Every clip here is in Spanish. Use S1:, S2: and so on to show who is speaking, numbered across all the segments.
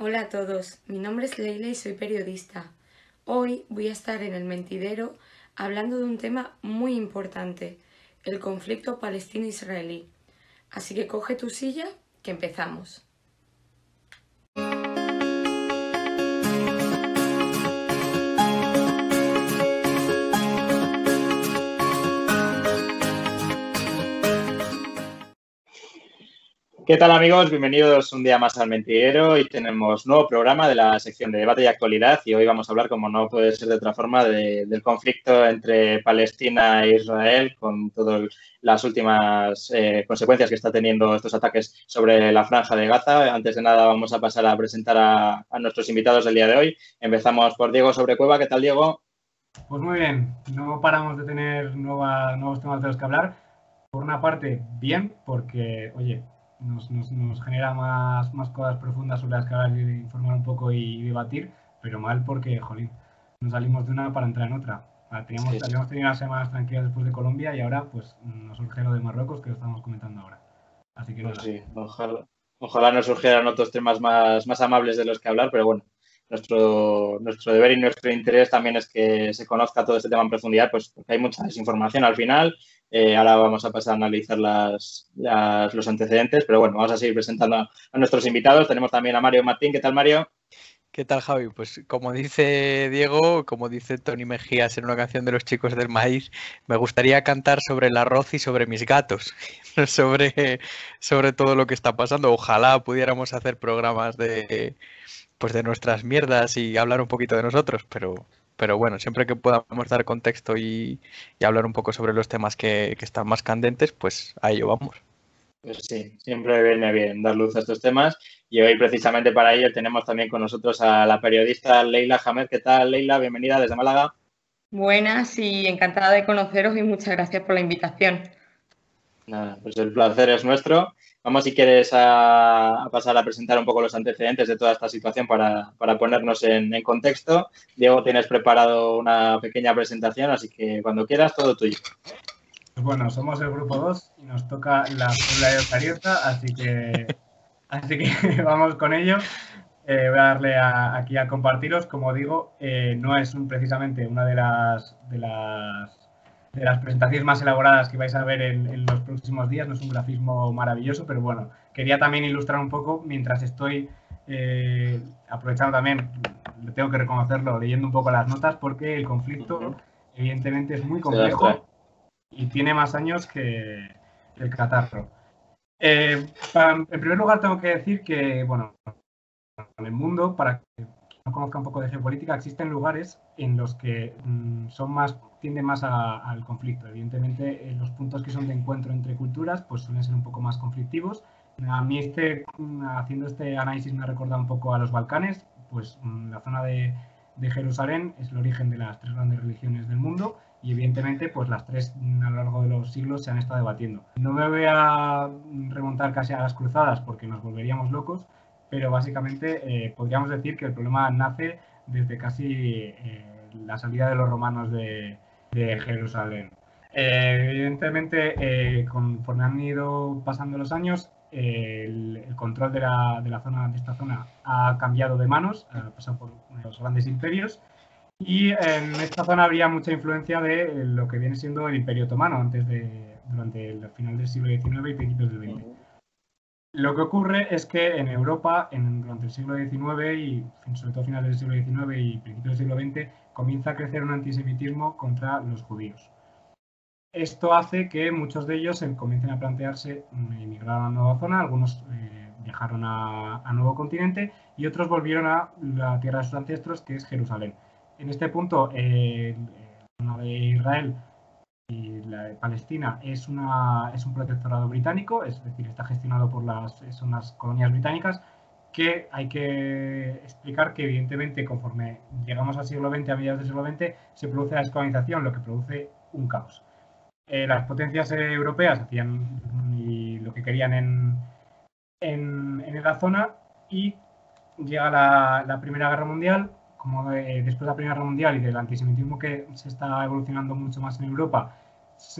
S1: Hola a todos, mi nombre es Leila y soy periodista. Hoy voy a estar en el mentidero hablando de un tema muy importante, el conflicto palestino-israelí. Así que coge tu silla, que empezamos.
S2: ¿Qué tal amigos? Bienvenidos un día más al Mentidero. Hoy tenemos nuevo programa de la sección de debate y actualidad y hoy vamos a hablar, como no puede ser de otra forma, del conflicto entre Palestina e Israel con todas las últimas eh, consecuencias que está teniendo estos ataques sobre la franja de Gaza. Antes de nada vamos a pasar a presentar a, nuestros invitados del día de hoy. Empezamos por Diego Sobrecueva. ¿Qué tal, Diego?
S3: Pues muy bien, no paramos de tener nuevos temas de los que hablar. Por una parte, bien, porque, oye, nos, nos, genera más, más cosas profundas sobre las que hablar y informar un poco y, debatir, pero mal porque, jolín, nos salimos de una para entrar en otra. Teníamos, Habíamos tenido unas semanas tranquilas después de Colombia y ahora pues nos surge lo de Marruecos que lo estamos comentando ahora. Así que
S2: pues sí, ojalá, ojalá nos surgieran otros temas más, más amables de los que hablar, pero bueno, nuestro, nuestro deber y nuestro interés también es que se conozca todo este tema en profundidad, pues porque hay mucha desinformación al final. Eh, ahora vamos a pasar a analizar las, los antecedentes, pero bueno, vamos a seguir presentando a, nuestros invitados. Tenemos también a Mario Martín. ¿Qué tal, Mario?
S4: ¿Qué tal, Javi? Pues como dice Diego, como dice Tony Mejías en una canción de los chicos del maíz, me gustaría cantar sobre el arroz y sobre mis gatos, sobre, sobre todo lo que está pasando. Ojalá pudiéramos hacer programas de, pues de nuestras mierdas y hablar un poquito de nosotros, pero, pero bueno, siempre que podamos dar contexto y, hablar un poco sobre los temas que, están más candentes, pues a ello vamos.
S2: Pues sí, siempre viene bien dar luz a estos temas y hoy precisamente para ello tenemos también con nosotros a la periodista Leila Jamed. ¿Qué tal, Leila? Bienvenida desde Málaga.
S1: Buenas y encantada de conoceros y muchas gracias por la invitación.
S2: Nada, pues el placer es nuestro. Vamos, si quieres, a, pasar a presentar un poco los antecedentes de toda esta situación para, ponernos en, contexto. Diego, tienes preparado una pequeña presentación, así que cuando quieras, todo tuyo.
S3: Bueno, somos el grupo 2 y nos toca la Puebla de así que, así que vamos con ello. Eh, voy a darle aquí a compartiros. Como digo, eh, no es precisamente una de las, de las de las presentaciones más elaboradas que vais a ver en, los próximos días. No es un grafismo maravilloso, pero bueno, quería también ilustrar un poco mientras estoy eh, aprovechando también, tengo que reconocerlo, leyendo un poco las notas, porque el conflicto evidentemente es muy complejo y tiene más años que el catarro. Eh, en primer lugar, tengo que decir que, bueno, en el mundo, para que conozca un poco de geopolítica, existen lugares en los que mm, son más tiende más al conflicto. Evidentemente, eh, los puntos que son de encuentro entre culturas pues suelen ser un poco más conflictivos. A mí este, mm, haciendo este análisis me recordado un poco a los Balcanes, pues mm, la zona de, Jerusalén es el origen de las tres grandes religiones del mundo y evidentemente pues las tres a lo largo de los siglos se han estado debatiendo. No me voy a remontar casi a las cruzadas porque nos volveríamos locos, pero básicamente eh, podríamos decir que el problema nace desde casi eh, la salida de los romanos de, Jerusalén. Eh, evidentemente, conforme han ido pasando los años, el, control de la, de la, zona, de esta zona ha cambiado de manos, ha pasado por los grandes imperios, y en esta zona habría mucha influencia de lo que viene siendo el Imperio Otomano antes de, durante el final del siglo XIX y principios del XX. Lo que ocurre es que en Europa, en, durante el siglo XIX y sobre todo finales del siglo XIX y principios del siglo XX, comienza a crecer un antisemitismo contra los judíos. Esto hace que muchos de ellos comiencen a plantearse emigrar a una nueva zona, algunos eh, viajaron a, nuevo continente y otros volvieron a la tierra de sus ancestros, que es Jerusalén. En este punto, eh, la zona de Israel la Palestina es, un protectorado británico, es decir, está gestionado por las, son las colonias británicas, que hay que explicar que evidentemente conforme llegamos al siglo XX, a mediados del siglo XX, se produce la esclavización, lo que produce un caos. Eh, las potencias europeas hacían lo que querían en, en, la zona y llega la, Primera Guerra Mundial, como después de la Primera Guerra Mundial y del antisemitismo que se está evolucionando mucho más en Europa,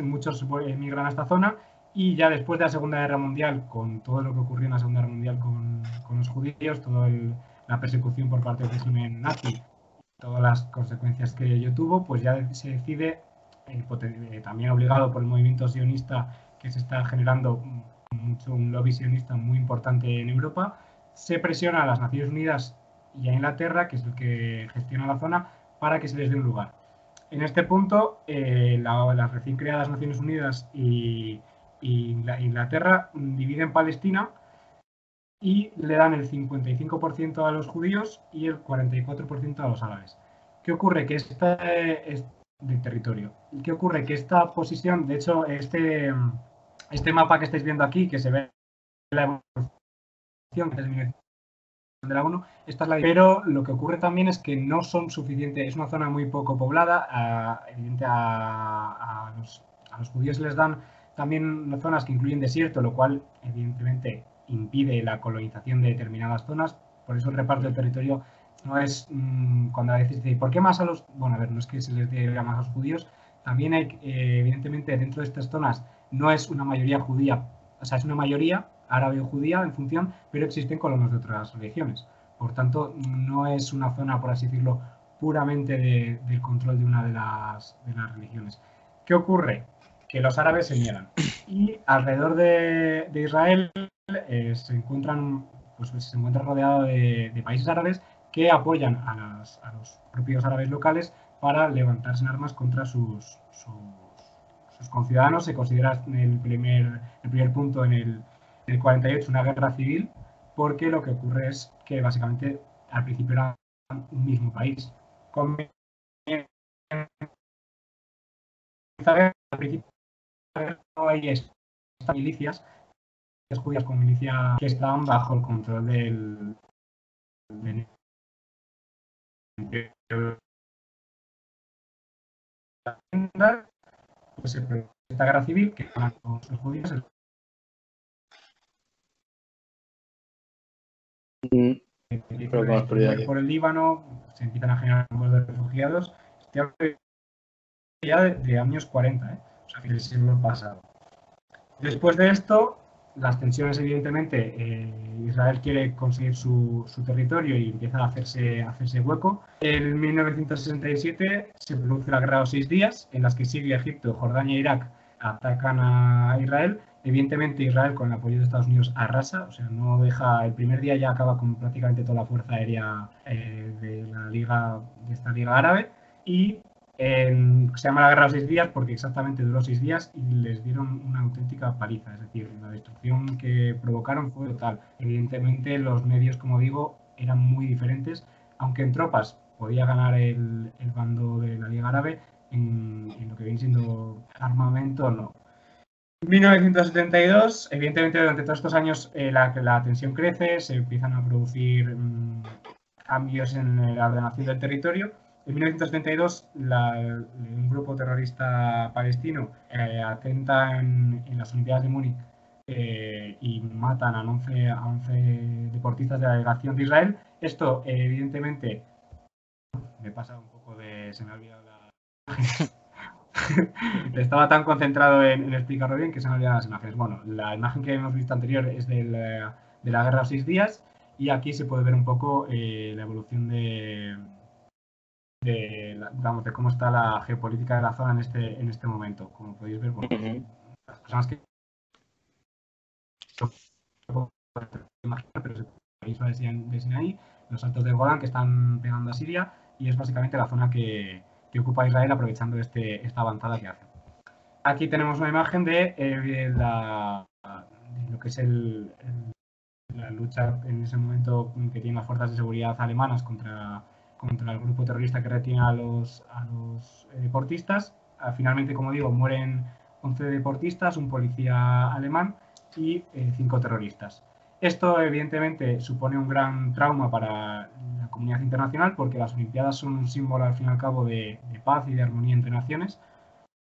S3: muchos emigran a esta zona y ya después de la Segunda Guerra Mundial, con todo lo que ocurrió en la Segunda Guerra Mundial con, con los judíos, toda la persecución por parte del régimen nazi, todas las consecuencias que ello tuvo, pues ya se decide, eh, también obligado por el movimiento sionista que se está generando mucho un lobby sionista muy importante en Europa, se presiona a las Naciones Unidas y a Inglaterra, que es el que gestiona la zona, para que se les dé un lugar. En este punto, eh, las recién creadas Naciones Unidas y, Inglaterra dividen Palestina y le dan el 55% a los judíos y el 44% a los árabes. ¿Qué ocurre? Que esta es de territorio. ¿Qué ocurre? Que esta posición, de hecho, este, este mapa que estáis viendo aquí, que se ve la evolución de la 1, esta es la pero lo que ocurre también es que no son suficientes, es una zona muy poco poblada, a, evidente a, los, a los judíos les dan también zonas que incluyen desierto, lo cual evidentemente impide la colonización de determinadas zonas, por eso el reparto del territorio no es mm, cuando a veces dice, ¿por qué más a los...? Bueno, a ver, no es que se les dé más a los judíos, también hay, eh, evidentemente, dentro de estas zonas no es una mayoría judía, o sea, es una mayoría árabe o judía en función, pero existen colonos de otras religiones. Por tanto, no es una zona, por así decirlo, puramente del control de una de las, de las religiones. ¿Qué ocurre? Que los árabes se niegan. Y alrededor de, de Israel eh, se encuentran pues, se encuentra rodeado de, países árabes que apoyan a, los propios árabes locales para levantarse en armas contra sus, sus, conciudadanos. Se considera el primer, el primer punto en el, el 48 una guerra civil, porque lo que ocurre es que básicamente al principio era un mismo país. Con al principio no hay milicias judías con milicia que estaban bajo el control del, pues esta guerra civil que los judíos mm, por, el Líbano se empiezan a generar números de refugiados ya de, años 40 ¿eh? o sea que el siglo pasado después de esto las tensiones, evidentemente, eh, Israel quiere conseguir su, territorio y empieza a hacerse, hacerse hueco. En 1967 se produce la guerra de seis días, en las que Siria, Egipto, Jordania e Irak atacan a Israel. Evidentemente, Israel, con el apoyo de Estados Unidos, arrasa, o sea, no deja. El primer día ya acaba con prácticamente toda la fuerza aérea eh, de la liga, de esta liga árabe. Y se llama la guerra de seis días porque exactamente duró seis días y les dieron una auténtica paliza. Es decir, la destrucción que provocaron fue total. Evidentemente, los medios, como digo, eran muy diferentes, aunque en tropas podía ganar el, bando de la Liga Árabe, en, lo que viene siendo armamento, no. En 1972, evidentemente, durante todos estos años eh, la, la, tensión crece, se empiezan a producir mm, cambios en la ordenación del territorio en 1972, un grupo terrorista palestino eh, atenta en, las Olimpiadas de Múnich eh, y matan a 11, a 11, deportistas de la delegación de Israel. Esto, evidentemente, me pasa un poco de. Se me ha olvidado la. Estaba tan concentrado en, explicarlo bien que se me olvidado las imágenes. Bueno, la imagen que hemos visto anterior es de la guerra de seis días y aquí se puede ver un poco eh, la evolución de de, digamos, de cómo está la geopolítica de la zona en este, en este momento. Como podéis ver, las personas que pero de Sinaí, los altos de Golán que están pegando a Siria y es básicamente la zona que, que ocupa Israel aprovechando este, esta avanzada que hace. Aquí tenemos una imagen de, eh, la, lo que es el, la lucha en ese momento que tienen las fuerzas de seguridad alemanas contra contra el grupo terrorista que retiene a los, a los eh, deportistas. Ah, finalmente, como digo, mueren 11 deportistas, un policía alemán y eh, cinco terroristas. Esto, evidentemente, supone un gran trauma para la comunidad internacional porque las Olimpiadas son un símbolo, al fin y al cabo, de, paz y de armonía entre naciones.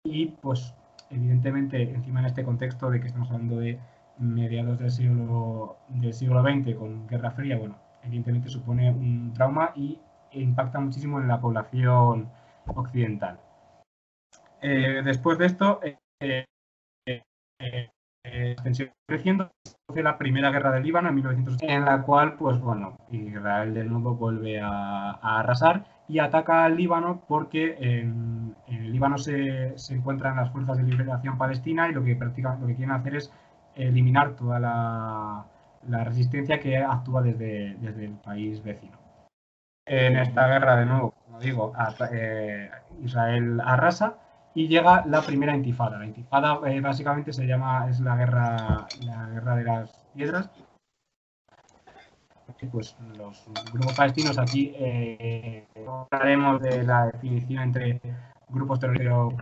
S3: Y, pues, evidentemente, encima en este contexto de que estamos hablando de mediados del siglo, del siglo XX con Guerra Fría, bueno, evidentemente supone un trauma y impacta muchísimo en la población occidental. Eh, después de esto, eh, eh, eh, tensión creciendo, hace la primera guerra del Líbano en 1980, en la cual, pues bueno, Israel de nuevo vuelve a, arrasar y ataca al Líbano porque en, el Líbano se, se, encuentran las fuerzas de liberación palestina y lo que, lo que quieren hacer es eliminar toda la, la resistencia que actúa desde, desde el país vecino. En esta guerra, de nuevo, como digo, eh, Israel arrasa y llega la primera intifada. La intifada eh, básicamente se llama, es la guerra, la guerra de las piedras. Pues los grupos palestinos aquí eh, hablaremos de la definición entre grupos terroristas,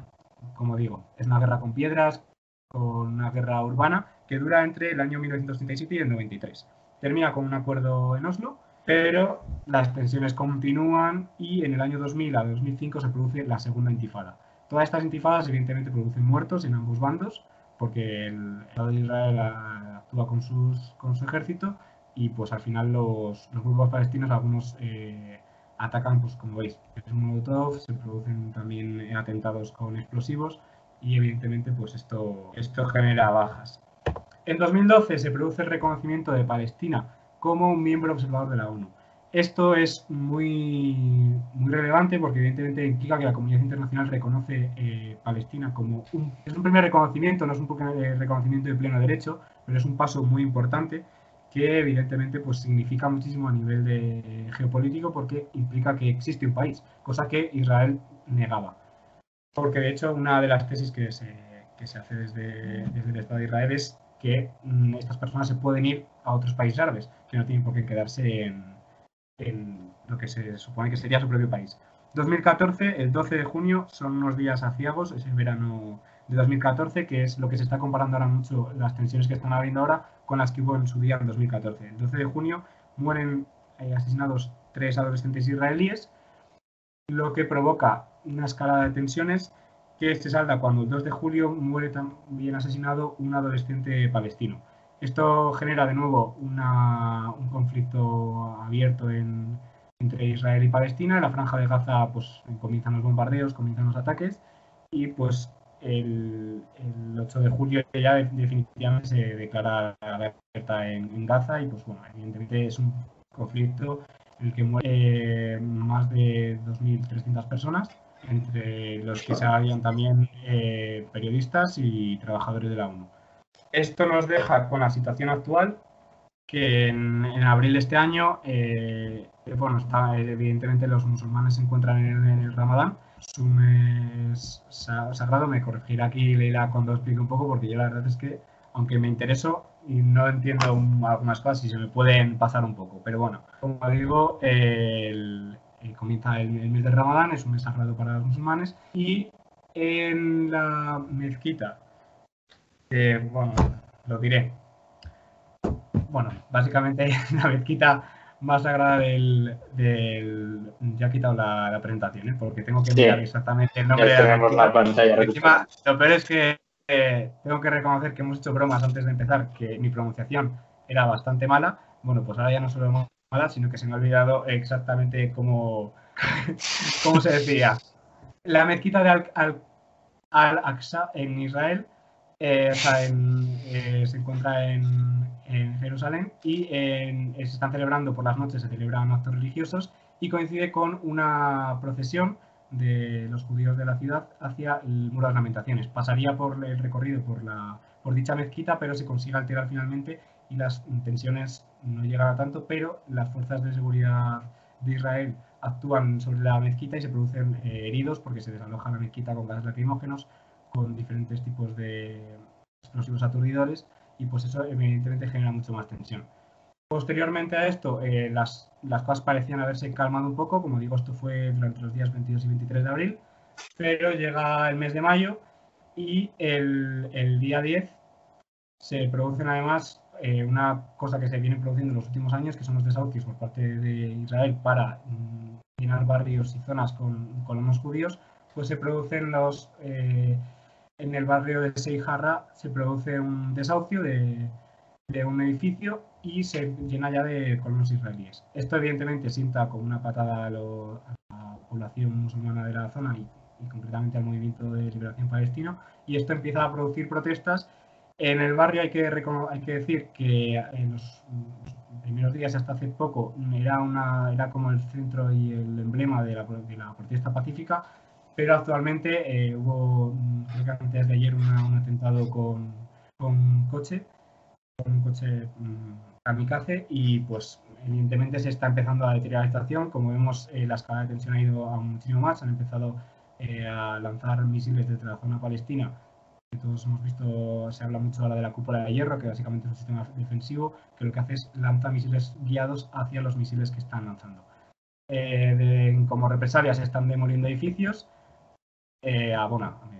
S3: como digo, es una guerra con piedras, con una guerra urbana que dura entre el año 1937 y el 93. Termina con un acuerdo en Oslo, pero las tensiones continúan y en el año 2000 a 2005 se produce la segunda intifada. Todas estas intifadas evidentemente producen muertos en ambos bandos, porque el Estado de Israel actúa con, sus, con su ejército y pues al final los, grupos palestinos, algunos eh, atacan, pues como veis, es un molotov, se producen también atentados con explosivos y evidentemente pues esto, esto genera bajas. En 2012 se produce el reconocimiento de Palestina como un miembro observador de la ONU. Esto es muy, muy relevante porque evidentemente implica que la comunidad internacional reconoce eh, Palestina como un, es un primer reconocimiento, no es un reconocimiento de pleno derecho, pero es un paso muy importante que evidentemente pues, significa muchísimo a nivel de geopolítico porque implica que existe un país, cosa que Israel negaba. Porque de hecho una de las tesis que se, que se hace desde, desde el Estado de Israel es que mm, estas personas se pueden ir a otros países árabes, que no tienen por qué quedarse en, lo que se supone que sería su propio país. 2014, el 12 de junio, son unos días aciagos, es el verano de 2014, que es lo que se está comparando ahora mucho las tensiones que están habiendo ahora con las que hubo en su día en 2014. El 12 de junio mueren eh, asesinados tres adolescentes israelíes, lo que provoca una escalada de tensiones que se salda cuando el 2 de julio muere también asesinado un adolescente palestino. Esto genera de nuevo un conflicto abierto entre Israel y Palestina. En la franja de Gaza pues, comienzan los bombardeos, comienzan los ataques y pues el, 8 de julio ya definitivamente se declara la guerra en, Gaza y pues bueno, evidentemente es un conflicto en el que mueren más de 2.300 personas entre los que se habían también eh, periodistas y trabajadores de la ONU. Esto nos deja con la situación actual, que en, abril de este año, eh, bueno, está, evidentemente los musulmanes se encuentran en, el Ramadán, su mes sagrado, me corregirá aquí Leila cuando explique un poco, porque yo la verdad es que, aunque me intereso y no entiendo algunas cosas y se me pueden pasar un poco, pero bueno, como digo, el, eh, comienza el, mes de Ramadán, es un mes sagrado para los musulmanes, y en la mezquita, bueno, lo diré, bueno, básicamente la mezquita más sagrada del, ya he quitado la, presentación, ¿eh? porque tengo que mirar exactamente el nombre de la, pantalla. lo peor es que eh, tengo que reconocer que hemos hecho bromas antes de empezar, que mi pronunciación era bastante mala. Bueno, pues ahora ya no solo sino que se me ha olvidado exactamente cómo, cómo se decía. La mezquita de Al-Aqsa en Israel eh, eh, se encuentra en, Jerusalén y se están celebrando por las noches, se celebran actos religiosos y coincide con una procesión de los judíos de la ciudad hacia el muro de las lamentaciones. Pasaría por el recorrido por, la, por dicha mezquita, pero se consigue alterar finalmente y las tensiones no llegan a tanto, pero las fuerzas de seguridad de Israel actúan sobre la mezquita y se producen eh, heridos porque se desaloja la mezquita con gases lacrimógenos, con diferentes tipos de explosivos aturdidores y pues eso evidentemente genera mucho más tensión. Posteriormente a esto, eh, las, las cosas parecían haberse calmado un poco, como digo, esto fue durante los días 22 y 23 de abril, pero llega el mes de mayo y el, el día 10 se producen además eh, una cosa que se viene produciendo en los últimos años, que son los desahucios por parte de Israel para mm, llenar barrios y zonas con colonos judíos, pues se producen los... Eh, en el barrio de Seijarra se produce un desahucio de, un edificio y se llena ya de colonos israelíes. Esto evidentemente sienta como una patada a, la población musulmana de la zona y, y, concretamente al movimiento de liberación palestino y esto empieza a producir protestas En el barrio hay que, hay que decir que en los primeros días hasta hace poco era, una, era como el centro y el emblema de la, de la protesta pacífica, pero actualmente eh, hubo, creo que antes de ayer, un atentado con, con coche, con un coche um, kamikaze y pues evidentemente se está empezando a deteriorar la situación. Como vemos, eh, la escala de tensión ha ido a muchísimo más, han empezado eh, a lanzar misiles desde la zona palestina todos hemos visto, se habla mucho ahora de la cúpula de hierro, que básicamente es un sistema defensivo que lo que hace es lanzar misiles guiados hacia los misiles que están lanzando. Eh, como represalia se están demoliendo edificios, eh,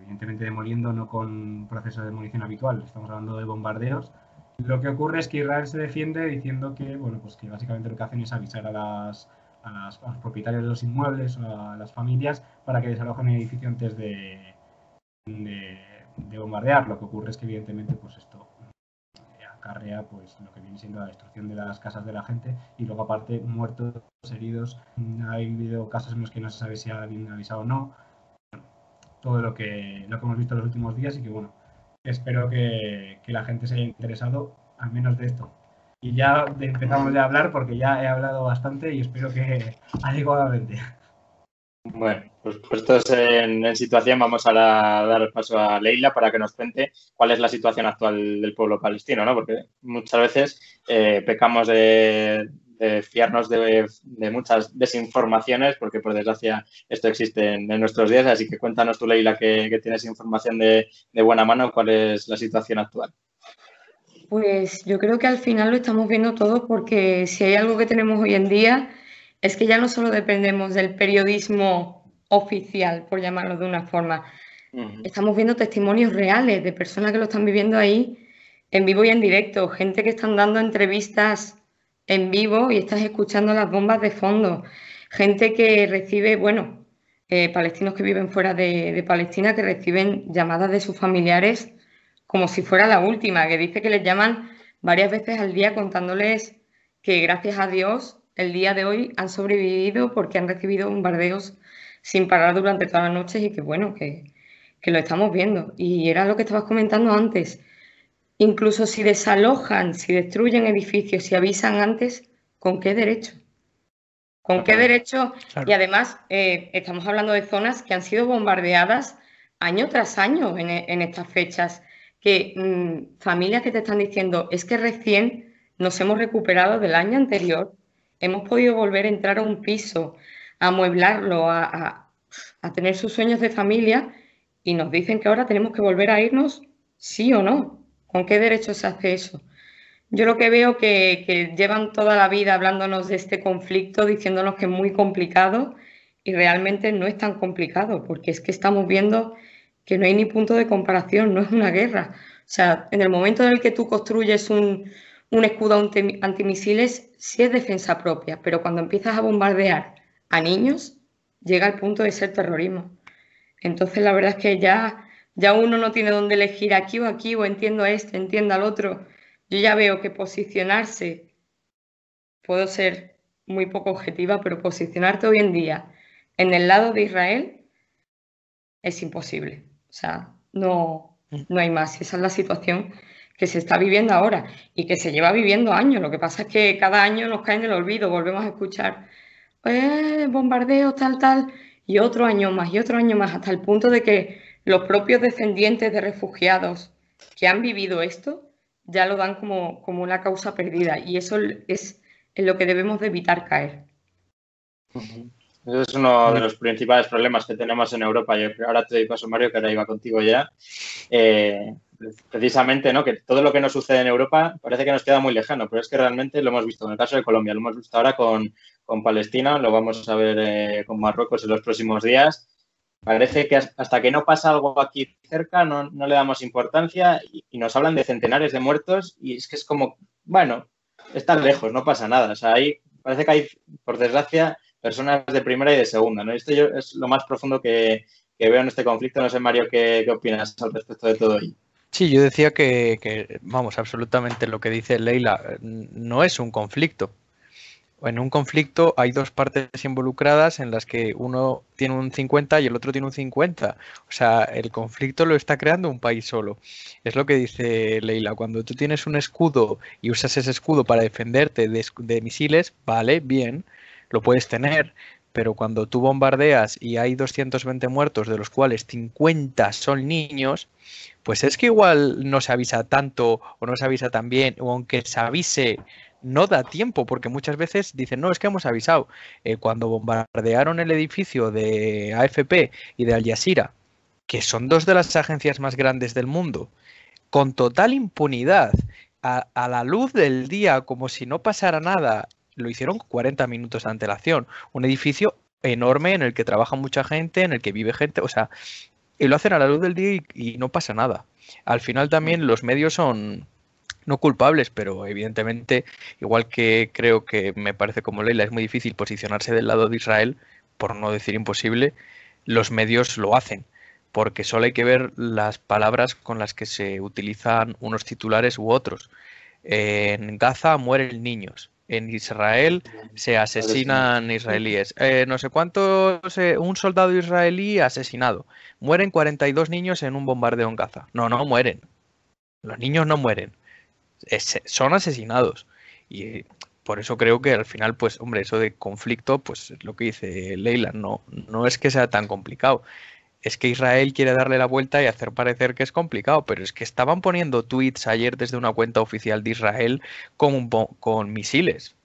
S3: evidentemente demoliendo no con proceso de demolición habitual, estamos hablando de bombardeos. Lo que ocurre es que Israel se defiende diciendo que, bueno, pues que básicamente lo que hacen es avisar a, las, a, los propietarios de los inmuebles o a las familias para que desalojen el edificio antes de de bombardear. Lo que ocurre es que evidentemente pues esto acarrea pues lo que viene siendo la destrucción de las casas de la gente y luego aparte muertos, heridos. Ha habido casos en los que no se sabe si alguien ha avisado o no. Todo lo que, lo que hemos visto en los últimos días y que bueno, espero que, que la gente se haya interesado al menos de esto. Y ya empezamos a hablar porque ya he hablado bastante y espero que adecuadamente.
S2: Bueno, pues puestos en, situación, vamos a dar paso a Leila para que nos cuente cuál es la situación actual del pueblo palestino, ¿no? Porque muchas veces eh, pecamos de, fiarnos de, muchas desinformaciones, porque por desgracia esto existe en, nuestros días. Así que cuéntanos tú, Leila, que, tienes información de, buena mano, cuál es la situación actual.
S1: Pues yo creo que al final lo estamos viendo todo porque si hay algo que tenemos hoy en día es que ya no solo dependemos del periodismo oficial, por llamarlo de una forma, estamos viendo testimonios reales de personas que lo están viviendo ahí en vivo y en directo, gente que están dando entrevistas en vivo y estás escuchando las bombas de fondo, gente que recibe, bueno, eh, palestinos que viven fuera de, de Palestina que reciben llamadas de sus familiares como si fuera la última, que dice que les llaman varias veces al día contándoles que gracias a Dios el día de hoy han sobrevivido porque han recibido bombardeos sin parar durante todas las noches y que bueno, que, lo estamos viendo. Y era lo que estabas comentando antes. Incluso si desalojan, si destruyen edificios, si avisan antes, ¿con qué derecho? ¿Con qué derecho? Y además, eh, estamos hablando de zonas que han sido bombardeadas año tras año en, estas fechas. Que mm, familias que te están diciendo, es que recién nos hemos recuperado del año anterior hemos podido volver a entrar a un piso, a amueblarlo, a, tener sus sueños de familia y nos dicen que ahora tenemos que volver a irnos, sí o no. ¿Con qué derecho se hace eso? Yo lo que veo que, que llevan toda la vida hablándonos de este conflicto, diciéndonos que es muy complicado y realmente no es tan complicado, porque es que estamos viendo que no hay ni punto de comparación, no es una guerra. O sea, en el momento en el que tú construyes un, escudo antimisiles sí es defensa propia, pero cuando empiezas a bombardear a niños, llega al punto de ser terrorismo. Entonces, la verdad es que ya, ya uno no tiene dónde elegir aquí o aquí, o entiendo a este, entiendo al otro. Yo ya veo que posicionarse, puedo ser muy poco objetiva, pero posicionarte hoy en día en el lado de Israel es imposible. O sea, no, no hay más. Esa es la situación que se está viviendo ahora y que se lleva viviendo años. Lo que pasa es que cada año nos cae en el olvido, volvemos a escuchar eh, bombardeos, tal, tal, y otro año más y otro año más, hasta el punto de que los propios descendientes de refugiados que han vivido esto ya lo dan como, como una causa perdida y eso es en lo que debemos de evitar caer.
S2: Ese es uno de los principales problemas que tenemos en Europa. Yo ahora te doy paso, Mario, que ahora iba contigo ya. Eh, precisamente, ¿no? Que todo lo que nos sucede en Europa parece que nos queda muy lejano, pero es que realmente lo hemos visto en el caso de Colombia, lo hemos visto ahora con, Palestina, lo vamos a ver eh, con Marruecos en los próximos días. Parece que hasta que no pasa algo aquí cerca no, le damos importancia y, nos hablan de centenares de muertos y es que es como, bueno, están lejos, no pasa nada. O sea, ahí parece que hay, por desgracia, personas de primera y de segunda, ¿no? Esto es lo más profundo que, veo en este conflicto. No sé, Mario, ¿qué, qué opinas al respecto de todo ello?
S4: Sí, yo decía que, vamos, absolutamente lo que dice Leila no es un conflicto. En un conflicto hay dos partes involucradas en las que uno tiene un 50 y el otro tiene un 50. O sea, el conflicto lo está creando un país solo. Es lo que dice Leila. Cuando tú tienes un escudo y usas ese escudo para defenderte de, misiles, vale, bien, lo puedes tener. Pero cuando tú bombardeas y hay 220 muertos, de los cuales 50 son niños, pues es que igual no se avisa tanto o no se avisa tan bien, o aunque se avise no da tiempo, porque muchas veces dicen, no, es que hemos avisado. Eh, cuando bombardearon el edificio de AFP y de Al Jazeera, que son dos de las agencias más grandes del mundo, con total impunidad, a, la luz del día, como si no pasara nada, lo hicieron 40 minutos de antelación. Un edificio enorme en el que trabaja mucha gente, en el que vive gente, o sea, y lo hacen a la luz del día y no pasa nada. Al final también los medios son, no culpables, pero evidentemente, igual que creo que me parece como Leila, es muy difícil posicionarse del lado de Israel, por no decir imposible, los medios lo hacen, porque solo hay que ver las palabras con las que se utilizan unos titulares u otros. En Gaza mueren niños, en Israel se asesinan israelíes. Eh, no sé cuántos, eh, un soldado israelí asesinado. Mueren 42 niños en un bombardeo en Gaza. No, no mueren. Los niños no mueren son asesinados. Y por eso creo que al final, pues, hombre, eso de conflicto, pues es lo que dice Leila, no, no es que sea tan complicado. Es que Israel quiere darle la vuelta y hacer parecer que es complicado, pero es que estaban poniendo tweets ayer desde una cuenta oficial de Israel con, con misiles.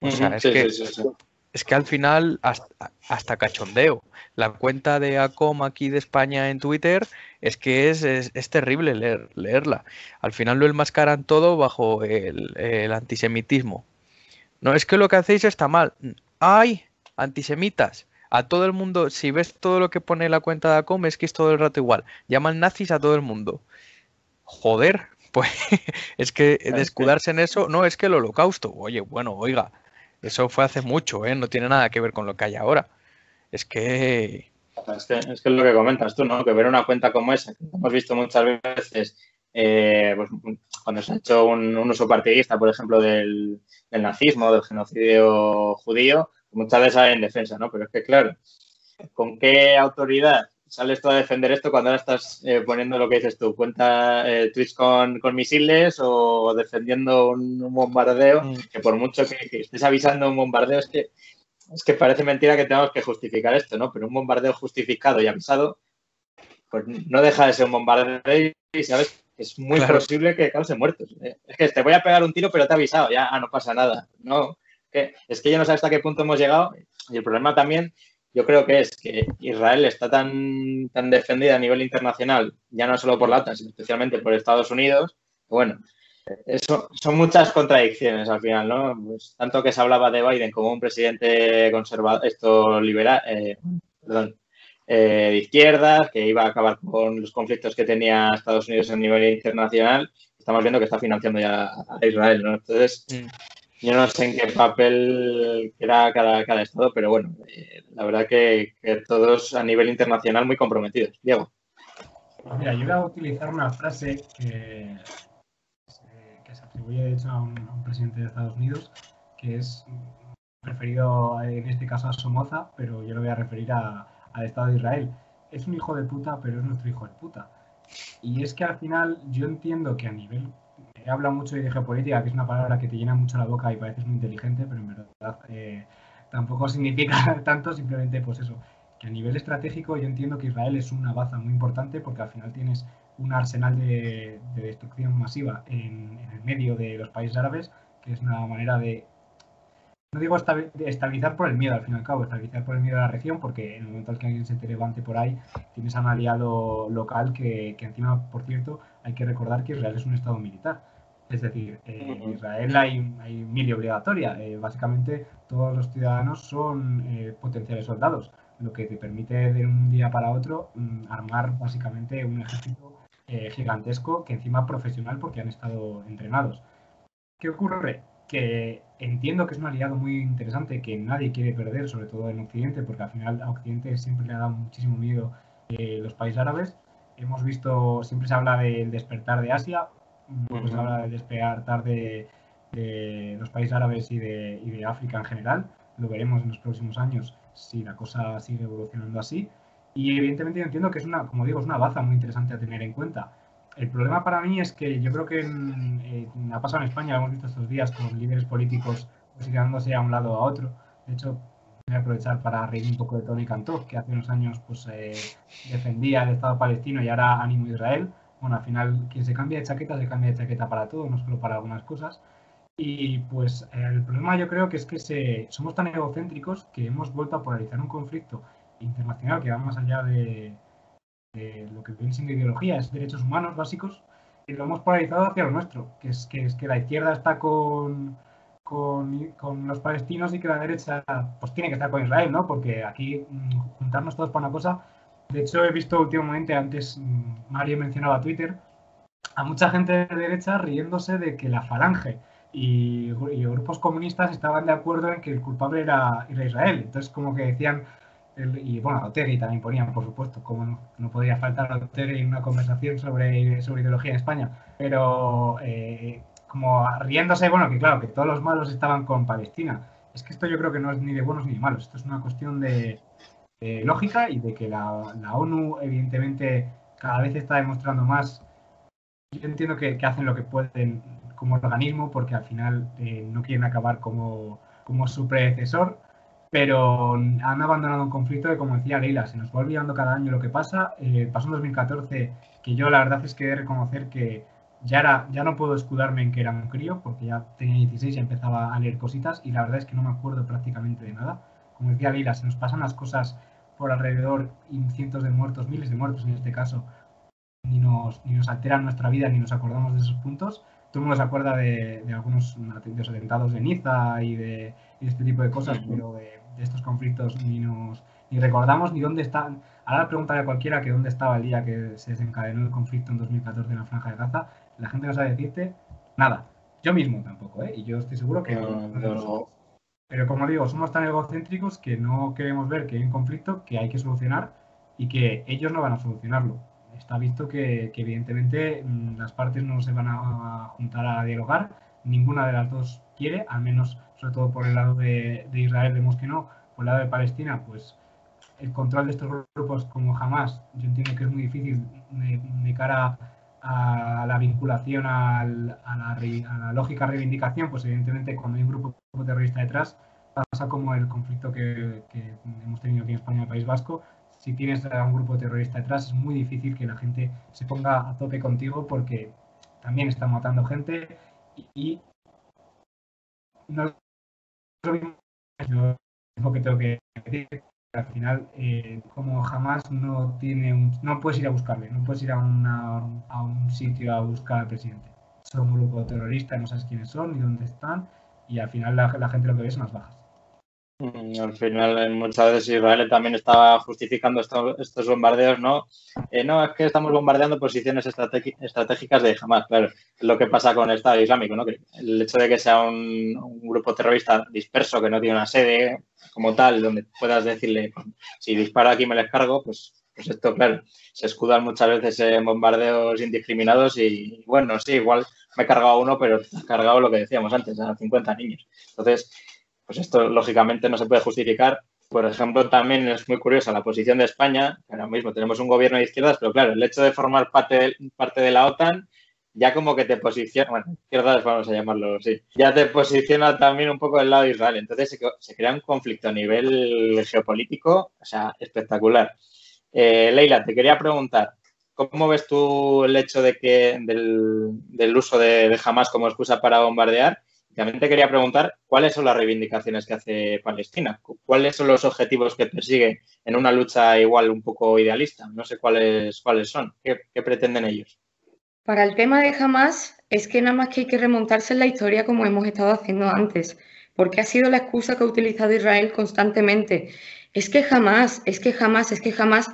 S4: O sea, es que es que al final hasta, cachondeo. La cuenta de ACOM aquí de España en Twitter es que es, es, terrible leer, leerla. Al final lo enmascaran todo bajo el, antisemitismo. No es que lo que hacéis está mal. ¡Ay! Antisemitas. A todo el mundo, si ves todo lo que pone la cuenta de ACOM, es que es todo el rato igual. Llaman nazis a todo el mundo. Joder, pues es que descuidarse en eso, no es que el holocausto. Oye, bueno, oiga, eso fue hace mucho, ¿eh? No tiene nada que ver con lo que hay ahora. Es que...
S2: Es que es, lo que comentas tú, ¿no? Que ver una cuenta como esa, que hemos visto muchas veces, eh, pues, cuando se ha hecho un, uso partidista, por ejemplo, del, nazismo, del genocidio judío, muchas veces sale en defensa, ¿no? Pero es que, claro, ¿con qué autoridad sales tú a defender esto cuando ahora estás eh, poniendo lo que dices tú, cuenta eh, tweets con, misiles o defendiendo un, bombardeo, mm. que por mucho que, estés avisando un bombardeo, es que, es que parece mentira que tengamos que justificar esto, ¿no? Pero un bombardeo justificado y avisado, pues no deja de ser un bombardeo y, ¿sabes? Es muy posible que cause muertos. ¿eh? Es que te voy a pegar un tiro, pero te he avisado, ya ah, no pasa nada. No, es que ya no sabes hasta qué punto hemos llegado y el problema también yo creo que es que Israel está tan, tan defendida a nivel internacional, ya no solo por la OTAN, sino especialmente por Estados Unidos. Bueno, eso son muchas contradicciones al final, ¿no? Pues, tanto que se hablaba de Biden como un presidente conservador, esto liberal, eh, perdón, eh, de izquierdas, que iba a acabar con los conflictos que tenía Estados Unidos a nivel internacional. Estamos viendo que está financiando ya a Israel, ¿no? Entonces, mm. Yo no sé en qué papel era cada, cada estado, pero bueno, eh, la verdad que, todos a nivel internacional muy comprometidos. Diego.
S3: Mira, yo voy a utilizar una frase que, que se atribuye de hecho a un, presidente de Estados Unidos, que es referido en este caso a Somoza, pero yo lo voy a referir al Estado de Israel. Es un hijo de puta, pero es nuestro hijo de puta. Y es que al final yo entiendo que a nivel habla mucho de geopolítica, que es una palabra que te llena mucho la boca y pareces muy inteligente, pero en verdad eh, tampoco significa tanto, simplemente pues eso, que a nivel estratégico yo entiendo que Israel es una baza muy importante porque al final tienes un arsenal de, destrucción masiva en, el medio de los países árabes, que es una manera de, no digo estabilizar por el miedo, al fin y al cabo, estabilizar por el miedo de la región, porque en el momento en que alguien se te levante por ahí, tienes a un aliado local que, que encima, por cierto, hay que recordar que Israel es un estado militar. Es decir, en Israel hay, hay mili obligatoria. Eh, básicamente todos los ciudadanos son eh, potenciales soldados, lo que te permite de un día para otro mm, armar básicamente un ejército eh, gigantesco que encima profesional porque han estado entrenados. ¿Qué ocurre? Que entiendo que es un aliado muy interesante que nadie quiere perder, sobre todo en Occidente, porque al final a Occidente siempre le ha dado muchísimo miedo los países árabes. Hemos visto, siempre se habla del despertar de Asia, pues habla de despegar tarde de los países árabes y de, y de África en general. Lo veremos en los próximos años si la cosa sigue evolucionando así. Y evidentemente yo entiendo que es una, como digo, es una baza muy interesante a tener en cuenta. El problema para mí es que yo creo que ha pasado en España, lo hemos visto estos días con líderes políticos posicionándose a un lado o a otro. De hecho, voy a aprovechar para reír un poco de Tony Cantó, que hace unos años pues, eh, defendía el Estado palestino y ahora ánimo Israel. Bueno, al final, quien se cambia de chaqueta, se cambia de chaqueta para todo, no solo para algunas cosas. Y pues el problema yo creo que es que somos tan egocéntricos que hemos vuelto a polarizar un conflicto internacional que va más allá de, lo que viene siendo ideología, es derechos humanos básicos, y lo hemos polarizado hacia lo nuestro, que es que, la izquierda está con, con, con, los palestinos y que la derecha pues tiene que estar con Israel, ¿no? Porque aquí mm, juntarnos todos para una cosa. De hecho, he visto últimamente, antes mm, Mario mencionaba Twitter, a mucha gente de derecha riéndose de que la falange y, grupos comunistas estaban de acuerdo en que el culpable era, Israel. Entonces, como que decían, y bueno, Otegi también ponían, por supuesto, como no, podría faltar Otegi en una conversación sobre, sobre ideología en España, pero eh, como riéndose, bueno, que claro, que todos los malos estaban con Palestina. Es que esto yo creo que no es ni de buenos ni de malos, esto es una cuestión de, lógica y de que la, ONU, evidentemente, cada vez está demostrando más. Yo entiendo que, que hacen lo que pueden como organismo porque al final eh, no quieren acabar como, como su predecesor, pero han abandonado un conflicto que, como decía Leila, se nos va olvidando cada año lo que pasa. Eh, pasó en 2014, que yo la verdad es que he de reconocer que ya, era, ya no puedo escudarme en que era un crío, porque ya tenía 16 y empezaba a leer cositas, y la verdad es que no me acuerdo prácticamente de nada. Como decía Leila, se nos pasan las cosas por alrededor y cientos de muertos, miles de muertos en este caso, ni nos, ni nos alteran nuestra vida ni nos acordamos de esos puntos todo el mundo se acuerda de, algunos atentados de Niza y de, este tipo de cosas, pero de, estos conflictos ni nos ni recordamos ni dónde están. Ahora preguntarle a cualquiera que dónde estaba el día que se desencadenó el conflicto en 2014 en la Franja de Gaza, la gente no sabe decirte nada. Yo mismo tampoco, ¿eh? Y yo estoy seguro que... Pero como digo, somos tan egocéntricos que no queremos ver que hay un conflicto que hay que solucionar y que ellos no van a solucionarlo. Está visto que, evidentemente mm, las partes no se van a, juntar a dialogar, ninguna de las dos quiere, al menos sobre todo por el lado de, Israel vemos que no, por el lado de Palestina, pues el control de estos grupos como jamás, yo entiendo que es muy difícil de, cara a la vinculación a, la, lógica reivindicación, pues evidentemente cuando hay un grupo terrorista detrás, pasa como el conflicto que, hemos tenido aquí en España, en el País Vasco, si tienes un grupo terrorista detrás, es muy difícil que la gente se ponga a tope contigo porque también están matando gente y, no lo que tengo que decir. Al final, eh, como jamás no tiene un, no puedes ir a buscarle, no puedes ir a, a un sitio a buscar al presidente. Son un grupo terrorista, no sabes quiénes son ni dónde están, y al final la, gente lo que ve son las bajas.
S2: Mm, al final, muchas veces Israel también estaba justificando estos bombardeos, ¿no? Eh, no, es que estamos bombardeando posiciones estratégicas de Hamas, claro. Lo que pasa con el Estado Islámico, ¿no? El hecho de que sea un, grupo terrorista disperso, que no tiene una sede como tal, donde puedas decirle, si disparo aquí me les cargo, pues, pues esto, claro, se escudan muchas veces en bombardeos indiscriminados y, bueno, sí, igual me he cargado uno, pero he cargado lo que decíamos antes, a 50 niños. Entonces, pues esto lógicamente no se puede justificar. Por ejemplo, también es muy curiosa la posición de España. Ahora mismo tenemos un gobierno de izquierdas, pero claro, el hecho de formar parte de, parte de la OTAN ya como que te posiciona, bueno, izquierdas vamos a llamarlo así, ya te posiciona también un poco del lado de Israel. Entonces se, crea un conflicto a nivel geopolítico, o sea, espectacular. Eh, Leila, te quería preguntar, ¿cómo ves tú el hecho de que del, uso de, de Hamas como excusa para bombardear? También te quería preguntar cuáles son las reivindicaciones que hace Palestina, cuáles son los objetivos que persigue en una lucha igual un poco idealista. No sé cuáles, cuáles son, qué, pretenden ellos.
S1: Para el tema de Hamas, es que nada más que hay que remontarse en la historia como hemos estado haciendo antes, porque ha sido la excusa que ha utilizado Israel constantemente. Es que jamás, es que jamás, es que jamás,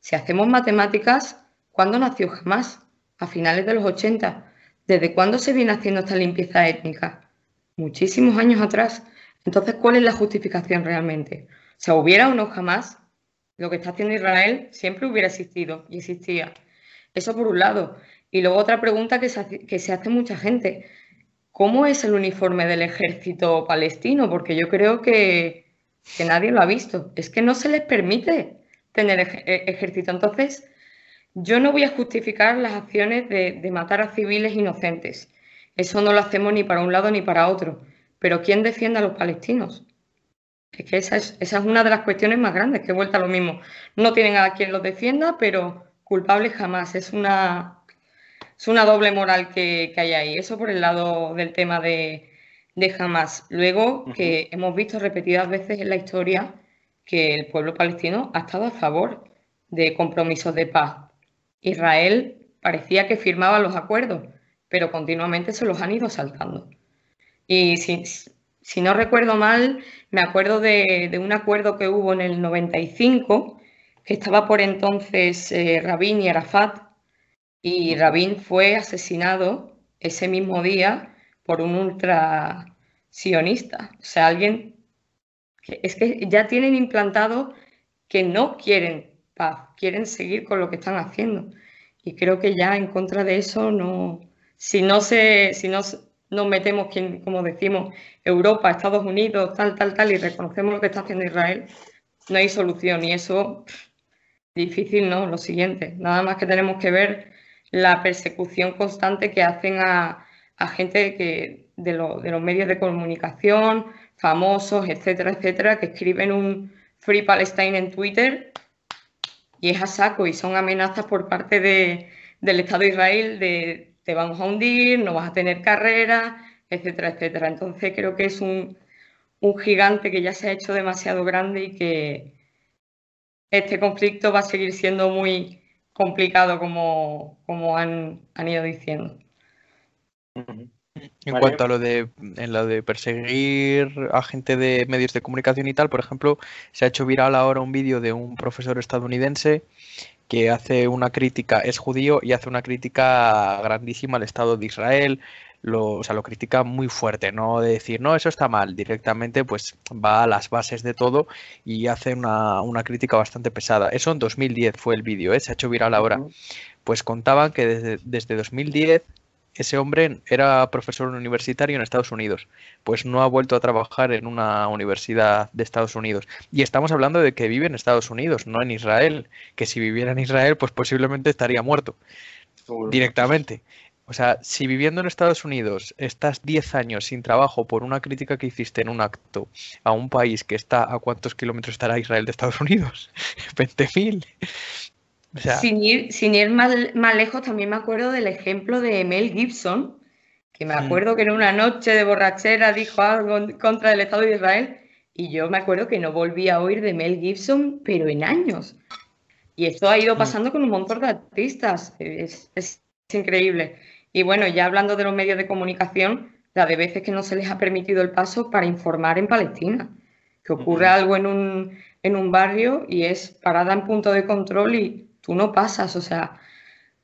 S1: si hacemos matemáticas, ¿cuándo nació Hamas? A finales de los 80. ¿Desde cuándo se viene haciendo esta limpieza étnica? muchísimos años atrás. Entonces, ¿cuál es la justificación realmente? O sea, hubiera o no jamás, lo que está haciendo Israel siempre hubiera existido y existía. Eso por un lado. Y luego otra pregunta que se hace, que se hace mucha gente. ¿cómo es el uniforme del ejército palestino? Porque yo creo que, nadie lo ha visto. Es que no se les permite tener e, ejército. Entonces, yo no voy a justificar las acciones de, matar a civiles inocentes. Eso no lo hacemos ni para un lado ni para otro. Pero ¿quién defiende a los palestinos? Es que esa es, esa es una de las cuestiones más grandes, que vuelta a lo mismo. No tienen a quien los defienda, pero culpable jamás. Es una, es una doble moral que, hay ahí. Eso por el lado del tema de, de Hamas. Luego, que hemos visto repetidas veces en la historia que el pueblo palestino ha estado a favor de compromisos de paz. Israel parecía que firmaba los acuerdos, pero continuamente se los han ido saltando. Y si, no recuerdo mal, me acuerdo de, un acuerdo que hubo en el 95, que estaba por entonces eh, Rabin y Arafat, y Rabin fue asesinado ese mismo día por un ultra sionista. O sea, alguien es que ya tienen implantado que no quieren paz, quieren seguir con lo que están haciendo. Y creo que ya en contra de eso no, si no se, si no nos metemos, como decimos, Europa, Estados Unidos, tal, tal, tal, y reconocemos lo que está haciendo Israel, no hay solución. Y eso, difícil, ¿no? Lo siguiente, nada más que tenemos que ver la persecución constante que hacen a, gente que, de, de, los medios de comunicación, famosos, etcétera, etcétera, que escriben un Free Palestine en Twitter y es a saco y son amenazas por parte de, del Estado de Israel de te vamos a hundir, no vas a tener carrera, etcétera, etcétera. Entonces creo que es un, un gigante que ya se ha hecho demasiado grande y que este conflicto va a seguir siendo muy, complicado como, como han, ido diciendo.
S4: En cuanto a lo de, en lo de perseguir a gente de medios de comunicación y tal, por ejemplo, se ha hecho viral ahora un vídeo de un profesor estadounidense que hace una crítica, es judío y hace una crítica grandísima al Estado de Israel, lo, o sea, lo critica muy fuerte, no de decir, no, eso está mal, directamente pues va a las bases de todo y hace una, crítica bastante pesada. Eso en 2010 fue el vídeo, ¿eh? se ha hecho viral ahora. Pues contaban que desde, desde 2010 ese hombre era profesor universitario en Estados Unidos, pues no ha vuelto a trabajar en una universidad de Estados Unidos. Y estamos hablando de que vive en Estados Unidos, no en Israel, que si viviera en Israel, pues posiblemente estaría muerto directamente. O sea, si viviendo en Estados Unidos estás 10 años sin trabajo por una crítica que hiciste en un acto a un país que está a cuántos kilómetros estará Israel de Estados Unidos? 20.000.
S1: sin ir, sin ir más, lejos, también me acuerdo del ejemplo de Mel Gibson, que me acuerdo que en una noche de borrachera dijo algo contra el Estado de Israel, y yo me acuerdo que no volví a oír de Mel Gibson, pero en años. Y esto ha ido mm. pasando con un montón de artistas. es, es increíble. Y bueno, ya hablando de los medios de comunicación, la de veces que no se les ha permitido el paso para informar en Palestina, que ocurre algo en un, en un barrio y es parada en punto de control y tú no pasas, o sea,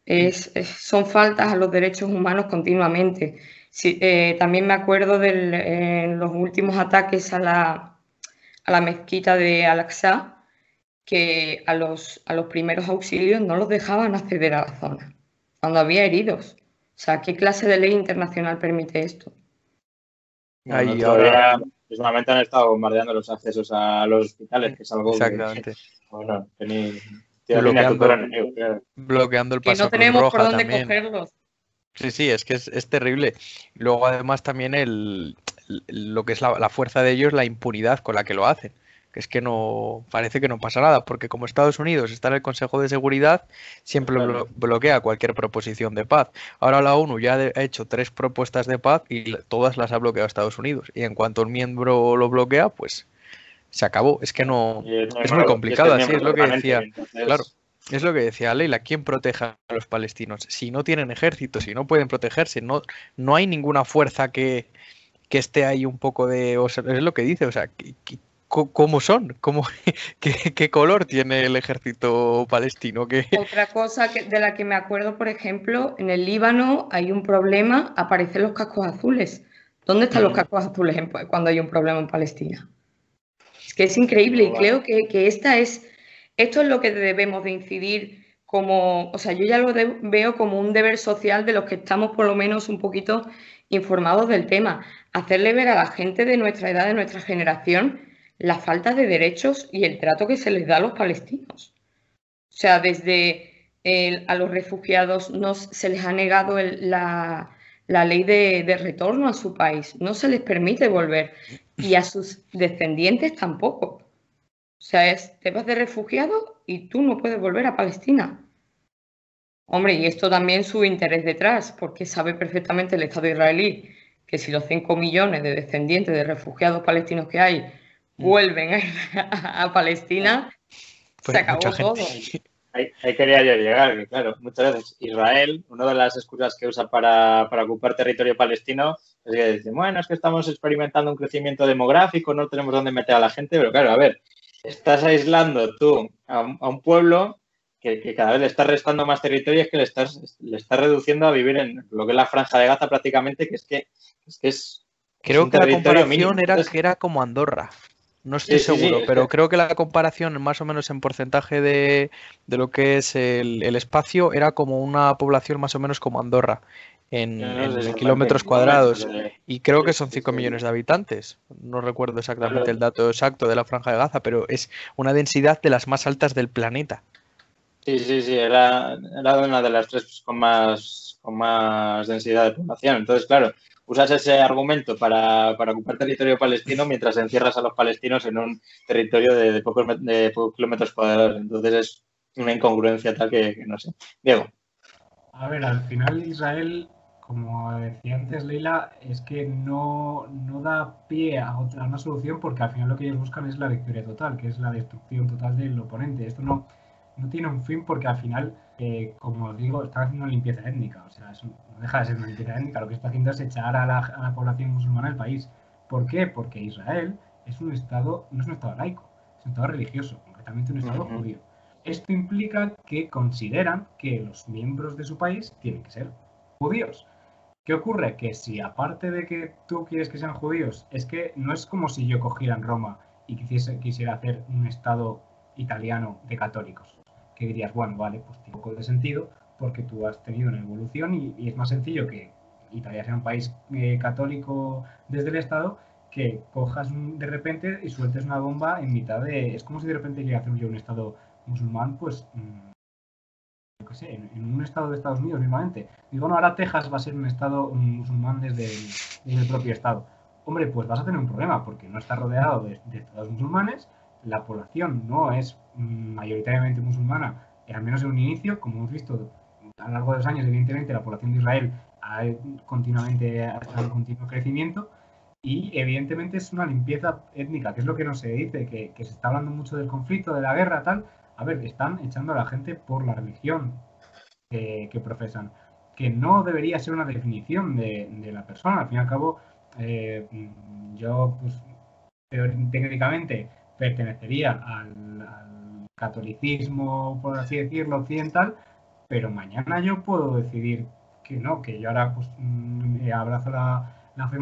S1: es, son faltas a los derechos humanos continuamente. Eh, también me acuerdo de los últimos ataques a la, a la mezquita de Al-Aqsa, que a los, a los primeros auxilios no los dejaban acceder a la zona, cuando había heridos. O sea, ¿qué clase de ley internacional permite esto?
S2: Ahí ahora han estado bombardeando los accesos a los hospitales, que es algo
S4: Exactamente.
S2: bueno,
S4: bloqueando, bloqueando el paso
S1: Que no tenemos por dónde cogerlos.
S4: Sí, sí, es que es, terrible. Luego, además, también el, lo que es la, fuerza de ellos, la impunidad con la que lo hacen es que no parece que no pasa nada, porque como Estados Unidos está en el Consejo de Seguridad, siempre bloquea cualquier proposición de paz. Ahora la ONU ya ha hecho tres propuestas de paz y todas las ha bloqueado Estados Unidos. Y en cuanto un miembro lo bloquea, pues se acabó. Es que no es, muy complicado, así es lo que decía. Claro. Es lo que decía Leila, ¿quién protege a los palestinos? Si no tienen ejército, si no pueden protegerse, no, no hay ninguna fuerza que, que esté ahí un poco de... es lo que dice, o sea, cómo son, ¿Cómo, qué, color tiene el ejército palestino.
S1: Otra cosa de la que me acuerdo, por ejemplo, en el Líbano hay un problema, aparecen los cascos azules. ¿Dónde están los cascos azules cuando hay un problema en Palestina? Que es increíble y creo que, esta es, esto es lo que debemos de incidir como, o sea, yo ya lo veo como un deber social de los que estamos por lo menos un poquito informados del tema, hacerle ver a la gente de nuestra edad, de nuestra generación, la falta de derechos y el trato que se les da a los palestinos. O sea, desde a los refugiados no se les ha negado la, ley de, retorno a su país, no se les permite volver y a sus descendientes tampoco. O sea, es, te vas de refugiado y tú no puedes volver a Palestina. Hombre, y esto también su interés detrás, porque sabe perfectamente el Estado israelí que si los 5 millones de descendientes de refugiados palestinos que hay mm. vuelven a, Palestina, pues se acabó todo.
S2: Ahí, quería yo llegar, que claro, muchas veces Israel, una de las excusas que usa para, ocupar territorio palestino es que dice, bueno, es que estamos experimentando un crecimiento demográfico, no tenemos dónde meter a la gente, pero claro, a ver, estás aislando tú a un, pueblo que, cada vez le estás restando más territorio, es que le estás, le estás reduciendo a vivir en lo que es la franja de Gaza prácticamente, que es que es... Que es
S4: Creo que la comparación era que era como Andorra. No estoy seguro, pero creo que la comparación, más o menos en porcentaje de, lo que es el, espacio, era como una población más o menos como Andorra, en, kilómetros cuadrados. Y creo que son 5 millones de habitantes. No recuerdo exactamente el dato exacto de la franja de Gaza, pero es una densidad de las más altas del planeta.
S2: Sí, sí, sí, era, era una de las tres con más, con más densidad de población. Entonces, claro, usas ese argumento para, ocupar territorio palestino mientras encierras a los palestinos en un territorio de, pocos, de kilómetros cuadrados. Entonces es una incongruencia tal que, no sé. Diego.
S3: A ver, al final Israel, como decía antes Leila, es que no, no da pie a, otra, a una solución porque al final lo que ellos buscan es la victoria total, que es la destrucción total del oponente. Esto no, no tiene un fin porque al final eh, como os digo, están haciendo una limpieza étnica. O sea, no deja de ser una limpieza étnica. Lo que está haciendo es echar a la, población musulmana del país. ¿Por qué? Porque Israel es un estado, no es un estado laico, es un estado religioso, concretamente un estado judío. Esto implica que consideran que los miembros de su país tienen que ser judíos. ¿Qué ocurre? Que si aparte de que tú quieres que sean judíos, es que no es como si yo cogiera en Roma y quisiese, quisiera hacer un estado italiano de católicos que dirías, bueno, vale, pues tiene un poco de sentido porque tú has tenido una evolución y, es más sencillo que Italia sea un país eh, católico desde el Estado que cojas de repente y sueltes una bomba en mitad de... Es como si de repente quería hacer yo un Estado musulmán, pues... Qué sé, en, un Estado de Estados Unidos mismamente. Digo, no, ahora Texas va a ser un Estado musulmán desde el, propio Estado. Hombre, pues vas a tener un problema porque no está rodeado de, de Estados musulmanes la población no es mayoritariamente musulmana, al menos en un inicio, como hemos visto a lo largo de los años, evidentemente la población de Israel ha continuamente estado en continuo crecimiento y evidentemente es una limpieza étnica, que es lo que no se dice, que, se está hablando mucho del conflicto, de la guerra, tal. A ver, están echando a la gente por la religión que, profesan, que no debería ser una definición de, la persona. Al fin y al cabo, eh, yo, pues, técnicamente, pertenecería al, catolicismo, por así decirlo, occidental, pero mañana yo puedo decidir que no, que yo ahora pues, mm, abrazo la, fe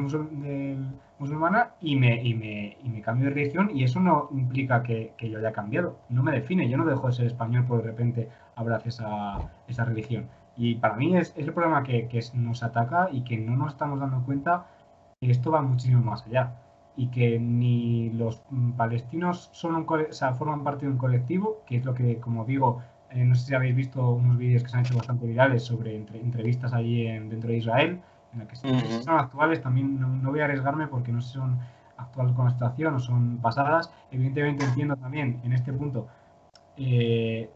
S3: musulmana y me, y, me, y me cambio de religión y eso no implica que, yo haya cambiado, no me define, yo no dejo de ser español por de repente abrazo esa, esa religión. Y para mí es, es el problema que, que, nos ataca y que no nos estamos dando cuenta que esto va muchísimo más allá y que ni los mm, palestinos son un o sea, forman parte de un colectivo, que es lo que, como digo, eh, no sé si habéis visto unos vídeos que se han hecho bastante virales sobre entrevistas allí en, dentro de Israel, en las que son actuales, también no, voy a arriesgarme porque no si son actuales con la situación o son pasadas. Evidentemente entiendo también en este punto, eh,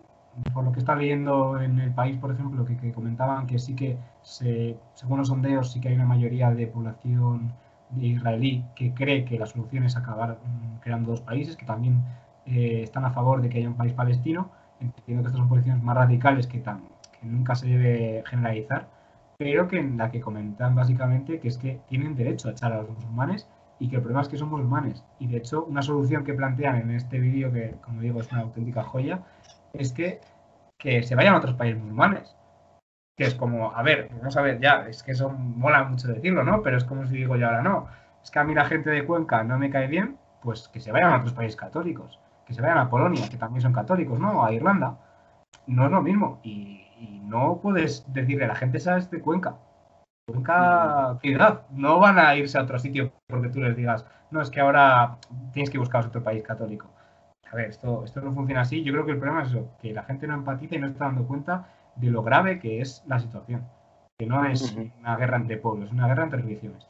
S3: por lo que está leyendo en el país, por ejemplo, que, que comentaban que sí que, se, según los sondeos, sí que hay una mayoría de población israelí que cree que la solución es acabar mm, creando dos países, que también eh, están a favor de que haya un país palestino, entiendo que estas son posiciones más radicales que, tan, que nunca se debe generalizar, pero que en la que comentan básicamente que es que tienen derecho a echar a los musulmanes y que el problema es que son musulmanes. Y de hecho, una solución que plantean en este vídeo, que como digo es una auténtica joya, es que, que se vayan a otros países musulmanes que es como, a ver, vamos a ver, ya, es que eso mola mucho decirlo, ¿no? Pero es como si digo yo ahora, no, es que a mí la gente de Cuenca no me cae bien, pues que se vayan a otros países católicos, que se vayan a Polonia, que también son católicos, ¿no? A Irlanda. no es lo mismo. Y, no puedes decirle a la gente, sabes de Cuenca. Cuenca, edad? no van a irse a otro sitio porque tú les digas, no, es que ahora tienes que buscar otro país católico. A ver, esto, esto no funciona así. Yo creo que el problema es eso, que la gente no empatiza y no está dando cuenta de lo grave que es la situación. Que no es una guerra entre pueblos, es una guerra entre religiones.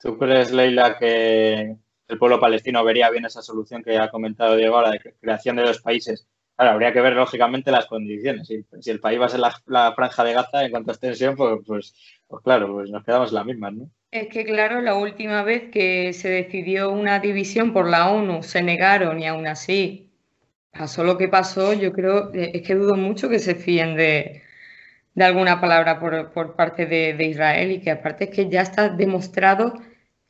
S2: ¿Tú crees, Leila, que el pueblo palestino vería bien esa solución que ha comentado Diego, la de creación de dos países? Claro, habría que ver lógicamente las condiciones. Si, el país va a ser la, franja de Gaza en cuanto a extensión, pues, pues, pues, claro, pues nos quedamos la misma, ¿no?
S1: Es que claro, la última vez que se decidió una división por la ONU, se negaron y aún así pasó lo que pasó, yo creo, eh, es que dudo mucho que se fíen de, alguna palabra por, parte de, de, Israel y que aparte es que ya está demostrado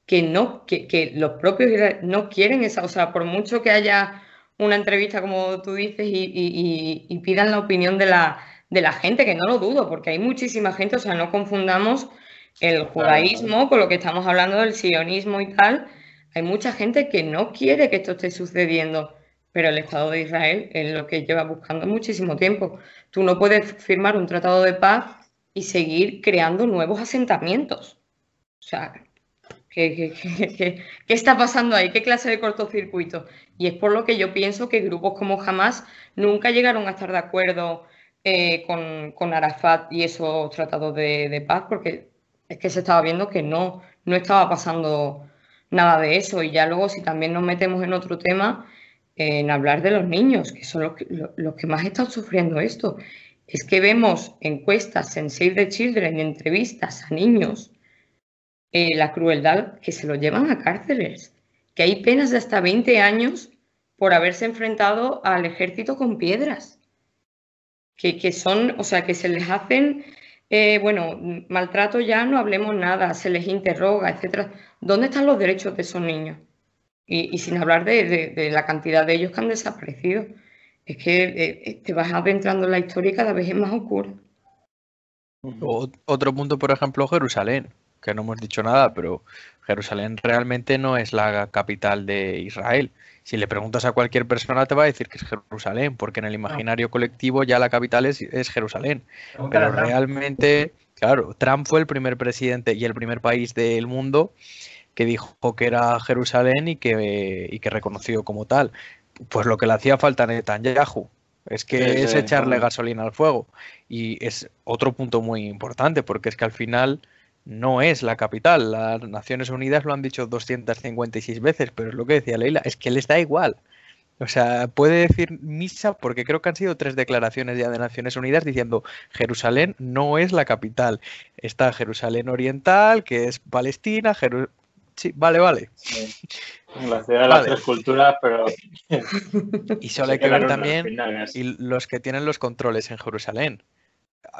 S1: que no, que, los propios no quieren esa, o sea, por mucho que haya una entrevista, como tú dices, y, pidan la opinión de la, de la gente, que no lo dudo, porque hay muchísima gente, o sea, no confundamos el judaísmo con lo que estamos hablando del sionismo y tal. Hay mucha gente que no quiere que esto esté sucediendo, pero el Estado de Israel es lo que lleva buscando muchísimo tiempo. Tú no puedes firmar un tratado de paz y seguir creando nuevos asentamientos. O sea, ¿Qué, está pasando ahí? ¿Qué clase de cortocircuito? Y es por lo que yo pienso que grupos como Hamas nunca llegaron a estar de acuerdo eh, con, Arafat y esos tratados de, paz, porque es que se estaba viendo que no, no estaba pasando nada de eso. Y ya luego, si también nos metemos en otro tema, en hablar de los niños, que son los que, los que más están sufriendo esto. Es que vemos encuestas en Save the Children, entrevistas a niños eh, la crueldad que se lo llevan a cárceles, que hay penas de hasta 20 años por haberse enfrentado al ejército con piedras, que, son, o sea, que se les hacen, eh, bueno, maltrato ya no hablemos nada, se les interroga, etcétera. ¿Dónde están los derechos de esos niños? Y, sin hablar de, la cantidad de ellos que han desaparecido. Es que eh, te vas adentrando en la historia y cada vez es más oscura.
S4: Otro punto, por ejemplo, Jerusalén que no hemos dicho nada, pero Jerusalén realmente no es la capital de Israel. Si le preguntas a cualquier persona te va a decir que es Jerusalén, porque en el imaginario colectivo ya la capital es, Jerusalén. Pero realmente, claro, Trump fue el primer presidente y el primer país del mundo que dijo que era Jerusalén y que, y que reconoció como tal. Pues lo que le hacía falta a Netanyahu, es que es echarle gasolina al fuego. Y es otro punto muy importante, porque es que al final no es la capital. Las Naciones Unidas lo han dicho 256 veces, pero es lo que decía Leila, es que les da igual. O sea, puede decir misa porque creo que han sido tres declaraciones ya de Naciones Unidas diciendo Jerusalén no es la capital. Está Jerusalén Oriental, que es Palestina, Sí, vale, vale.
S2: La ciudad de las tres culturas, pero.
S4: Y solo hay que ver también y los que tienen los controles en Jerusalén.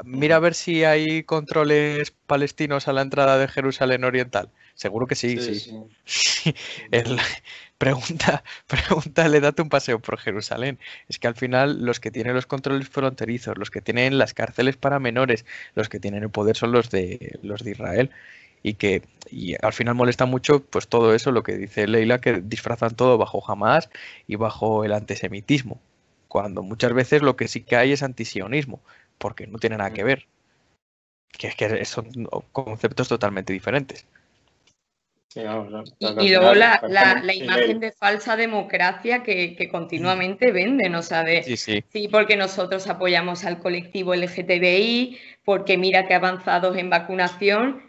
S4: Mira a ver si hay controles palestinos a la entrada de Jerusalén Oriental. Seguro que sí, sí. pregunta, pregúntale, date un paseo por Jerusalén. Es que al final los que tienen los controles fronterizos, los que tienen las cárceles para menores, los que tienen el poder son los de los de Israel. Y que y al final molesta mucho pues todo eso, lo que dice Leila, que disfrazan todo bajo Hamas y bajo el antisemitismo. Cuando muchas veces lo que sí que hay es antisionismo porque no tiene nada que ver. Que es que son conceptos totalmente diferentes.
S1: y, luego la, imagen de falsa democracia que, continuamente venden, o sea, de sí, porque nosotros apoyamos al colectivo LGTBI, porque mira que avanzados en vacunación.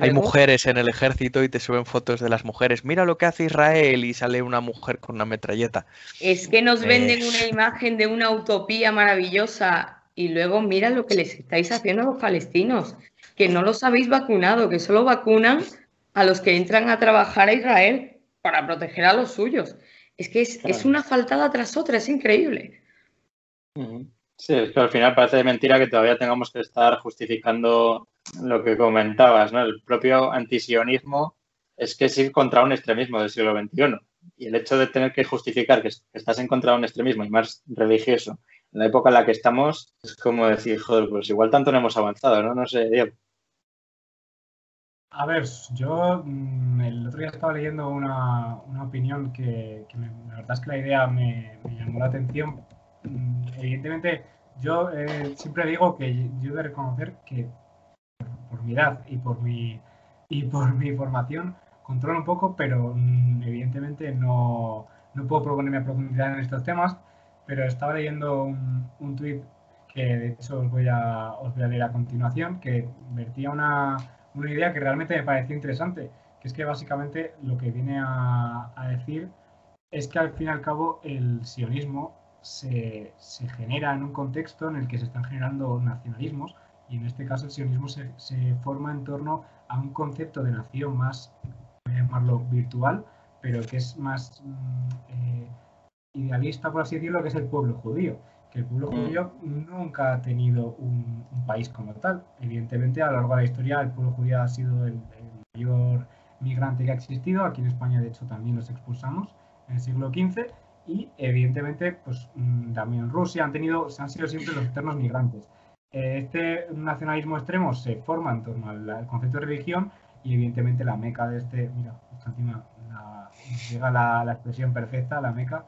S4: Hay mujeres en el ejército y te suben fotos de las mujeres. Mira lo que hace Israel y sale una mujer con una metralleta.
S1: Es que nos venden una imagen de una utopía maravillosa y luego mira lo que les estáis haciendo a los palestinos, que no los habéis vacunado, que solo vacunan a los que entran a trabajar a Israel para proteger a los suyos. Es que es, una faltada tras otra, es increíble.
S2: Sí, es que al final parece mentira que todavía tengamos que estar justificando lo que comentabas, ¿no? El propio antisionismo es que es ir contra un extremismo del siglo XXI. Y el hecho de tener que justificar que estás en contra de un extremismo y más religioso en la época en la que estamos, es como decir, joder, pues igual tanto no hemos avanzado, ¿no? No sé, Diego.
S3: A ver, yo mm, el otro día estaba leyendo una, opinión que, la verdad es que la idea me, llamó la atención. Mm, evidentemente, yo eh, siempre digo que yo he de reconocer que por, mi edad y por mi, y por mi formación controlo un poco, pero mm, evidentemente no, no puedo proponerme a profundidad en estos temas, pero estaba leyendo un, un tuit que de hecho os voy, a, os voy a leer a continuación, que vertía una, una idea que realmente me pareció interesante, que es que básicamente lo que viene a, decir es que al fin y al cabo el sionismo se, se, genera en un contexto en el que se están generando nacionalismos y en este caso el sionismo se, se forma en torno a un concepto de nación más, voy a llamarlo virtual, pero que es más mm, eh, idealista, por así decirlo, que es el pueblo judío. Que el pueblo
S2: Mm.
S3: judío nunca ha tenido un, un país como tal. Evidentemente, a lo largo de la historia, el pueblo judío ha sido el, el mayor migrante que ha existido. Aquí en España, de hecho, también los expulsamos en el siglo XV. Y evidentemente, pues mm, también en Rusia han tenido, han sido siempre los eternos migrantes. Eh, Este nacionalismo extremo se forma en torno al, al concepto de religión y evidentemente la meca de este, mira, justo encima la- llega la, la expresión perfecta, la meca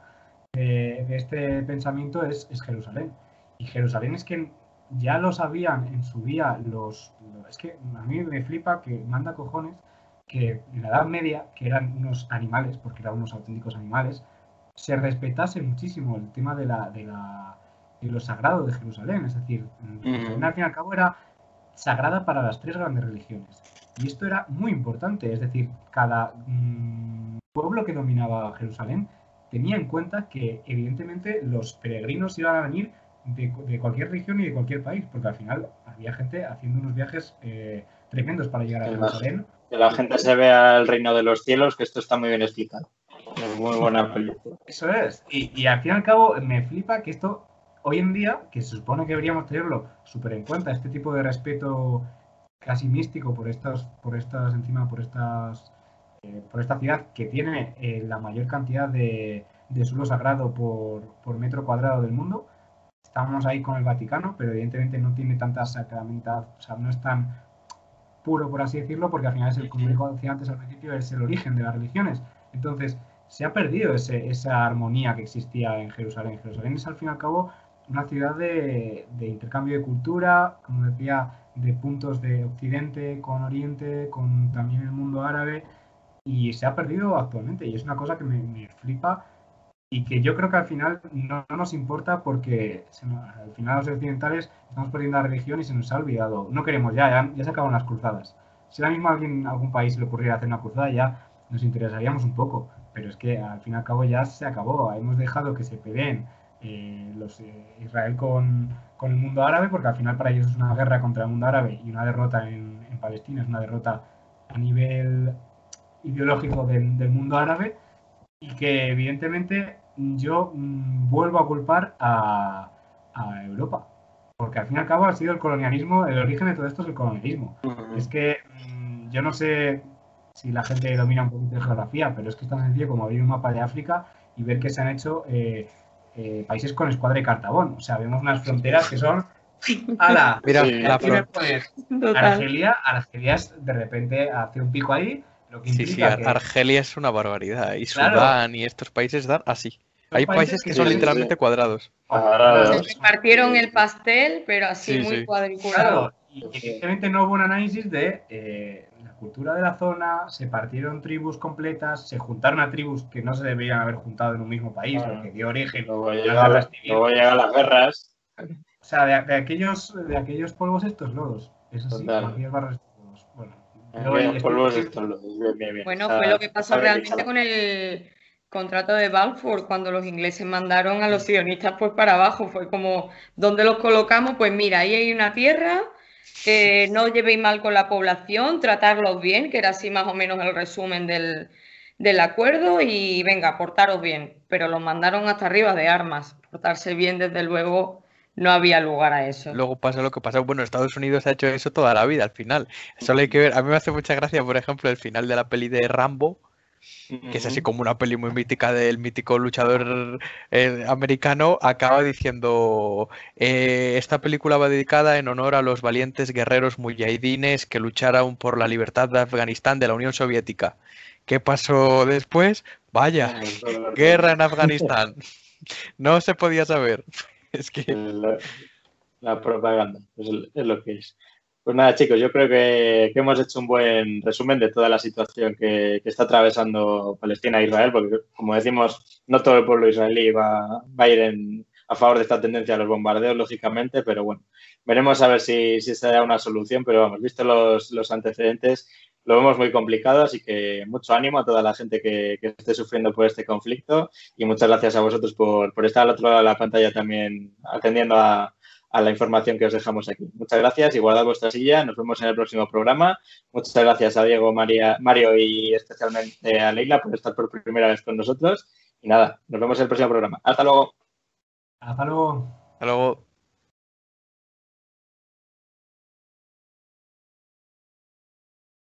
S3: de, de este pensamiento es, es Jerusalén. Y Jerusalén es que ya lo sabían en su día los, los- Es que a mí me flipa que manda cojones que en la Edad Media, que eran unos animales, porque eran unos auténticos animales, se respetase muchísimo el tema de, la, de, la, de lo sagrado de Jerusalén. Es decir, Jerusalén al fin y al cabo era sagrada para las tres grandes religiones. Y esto era muy importante, es decir, cada mm, pueblo que dominaba Jerusalén tenía en cuenta que evidentemente los peregrinos iban a venir de, de cualquier región y de cualquier país, porque al final había gente haciendo unos viajes eh, tremendos para llegar a Jerusalén.
S2: Que la gente se vea el reino de los cielos, que esto está muy bien explicado. Es muy buena película.
S3: Eso es. Y, y al fin y al cabo me flipa que esto hoy en día, que se supone que deberíamos tenerlo súper en cuenta, este tipo de respeto casi místico por estas, por estas, encima, por estas, eh, por esta ciudad que tiene eh, la mayor cantidad de, suelo sagrado por, metro cuadrado del mundo. Estamos ahí con el Vaticano, pero evidentemente no tiene tanta sacramental, o sea, no es tan puro, por así decirlo, porque al final es el, como decía antes al principio, es el origen de las religiones. Entonces, se ha perdido ese, esa armonía que existía en Jerusalén. Jerusalén es al fin y al cabo una ciudad de, intercambio de cultura, como decía, de puntos de Occidente con Oriente, con también el mundo árabe, y se ha perdido actualmente. Y es una cosa que me, me flipa y que yo creo que al final no, no nos importa porque se al final los occidentales estamos perdiendo la religión y se nos ha olvidado. No queremos ya, ya, ya se acaban las cruzadas. Si ahora mismo a alguien, algún país le ocurriera hacer una cruzada, ya nos interesaríamos un poco. Pero es que al fin y al cabo ya se acabó. Hemos dejado que se peleen eh, los, eh, Israel con, con, el mundo árabe, porque al final para ellos es una guerra contra el mundo árabe y una derrota en, en Palestina, es una derrota a nivel ideológico del, del, mundo árabe y que evidentemente yo mmm, vuelvo a culpar a, a, Europa, porque al fin y al cabo ha sido el colonialismo, el origen de todo esto es el colonialismo. Uh -huh. Es que mmm, yo no sé si la gente domina un poquito de geografía, pero es que es tan sencillo como abrir un mapa de África y ver que se han hecho eh, eh, países con escuadra y cartabón. O sea, vemos unas fronteras que son. ¡Hala!
S4: Mira, sí, la
S3: Argelia, Argelia es, de repente hace un pico ahí. Lo que
S4: sí, sí, Ar
S3: que...
S4: Argelia es una barbaridad. Y claro. Sudán y estos países dan así. Hay países que, que son sí, literalmente sí. cuadrados.
S1: cuadrados. Se repartieron el pastel, pero así muy cuadriculado.
S3: Claro. Y evidentemente no hubo un análisis de eh, la cultura de la zona, se partieron tribus completas, se juntaron a tribus que no se deberían haber juntado en un mismo país,
S2: Ah.
S3: lo que dio origen
S2: Luego
S3: a las
S2: llegan llegan las guerras.
S3: O sea, de, de aquellos, de aquellos polvos estos lodos. Eso sí,
S2: Total.
S3: como aquellas barras estos lodos. Bueno,
S1: fue lo que pasó realmente con el contrato de Balfour, cuando los ingleses mandaron a los sionistas pues para abajo. Fue como, ¿dónde los colocamos? Pues mira, ahí hay una tierra, que no llevéis mal con la población, tratarlos bien, que era así más o menos el resumen del, del acuerdo, y venga, portaros bien. Pero los mandaron hasta arriba de armas. Portarse bien, desde luego, no había lugar a eso.
S4: Luego pasa lo que pasa. Bueno, Estados Unidos ha hecho eso toda la vida al final. Solo hay que ver. A mí me hace mucha gracia, por ejemplo, el final de la peli de Rambo, que es así como una peli muy mítica del mítico luchador eh, americano, acaba diciendo, eh, esta película va dedicada en honor a los valientes guerreros mujahidines que lucharon por la libertad de Afganistán de la Unión Soviética. ¿Qué pasó después? Vaya, guerra en Afganistán. No se podía saber. Es que...
S2: La, propaganda, es, lo que es. Pues nada, chicos, yo creo que, hemos hecho un buen resumen de toda la situación que, está atravesando Palestina e Israel, porque como decimos, no todo el pueblo israelí va, a ir a favor de esta tendencia a los bombardeos, lógicamente, pero bueno, veremos a ver si, si se da una solución, pero vamos, visto los, los antecedentes, lo vemos muy complicado, así que mucho ánimo a toda la gente que, esté sufriendo por este conflicto y muchas gracias a vosotros por, estar al otro lado de la pantalla también atendiendo a, la información que os dejamos aquí. Muchas gracias y guardad vuestra silla. Nos vemos en el próximo programa. Muchas gracias a Diego, María, Mario y especialmente a Leila por estar por primera vez con nosotros. Y nada, nos vemos en el próximo programa. Hasta luego.
S3: Hasta luego.
S4: Hasta luego.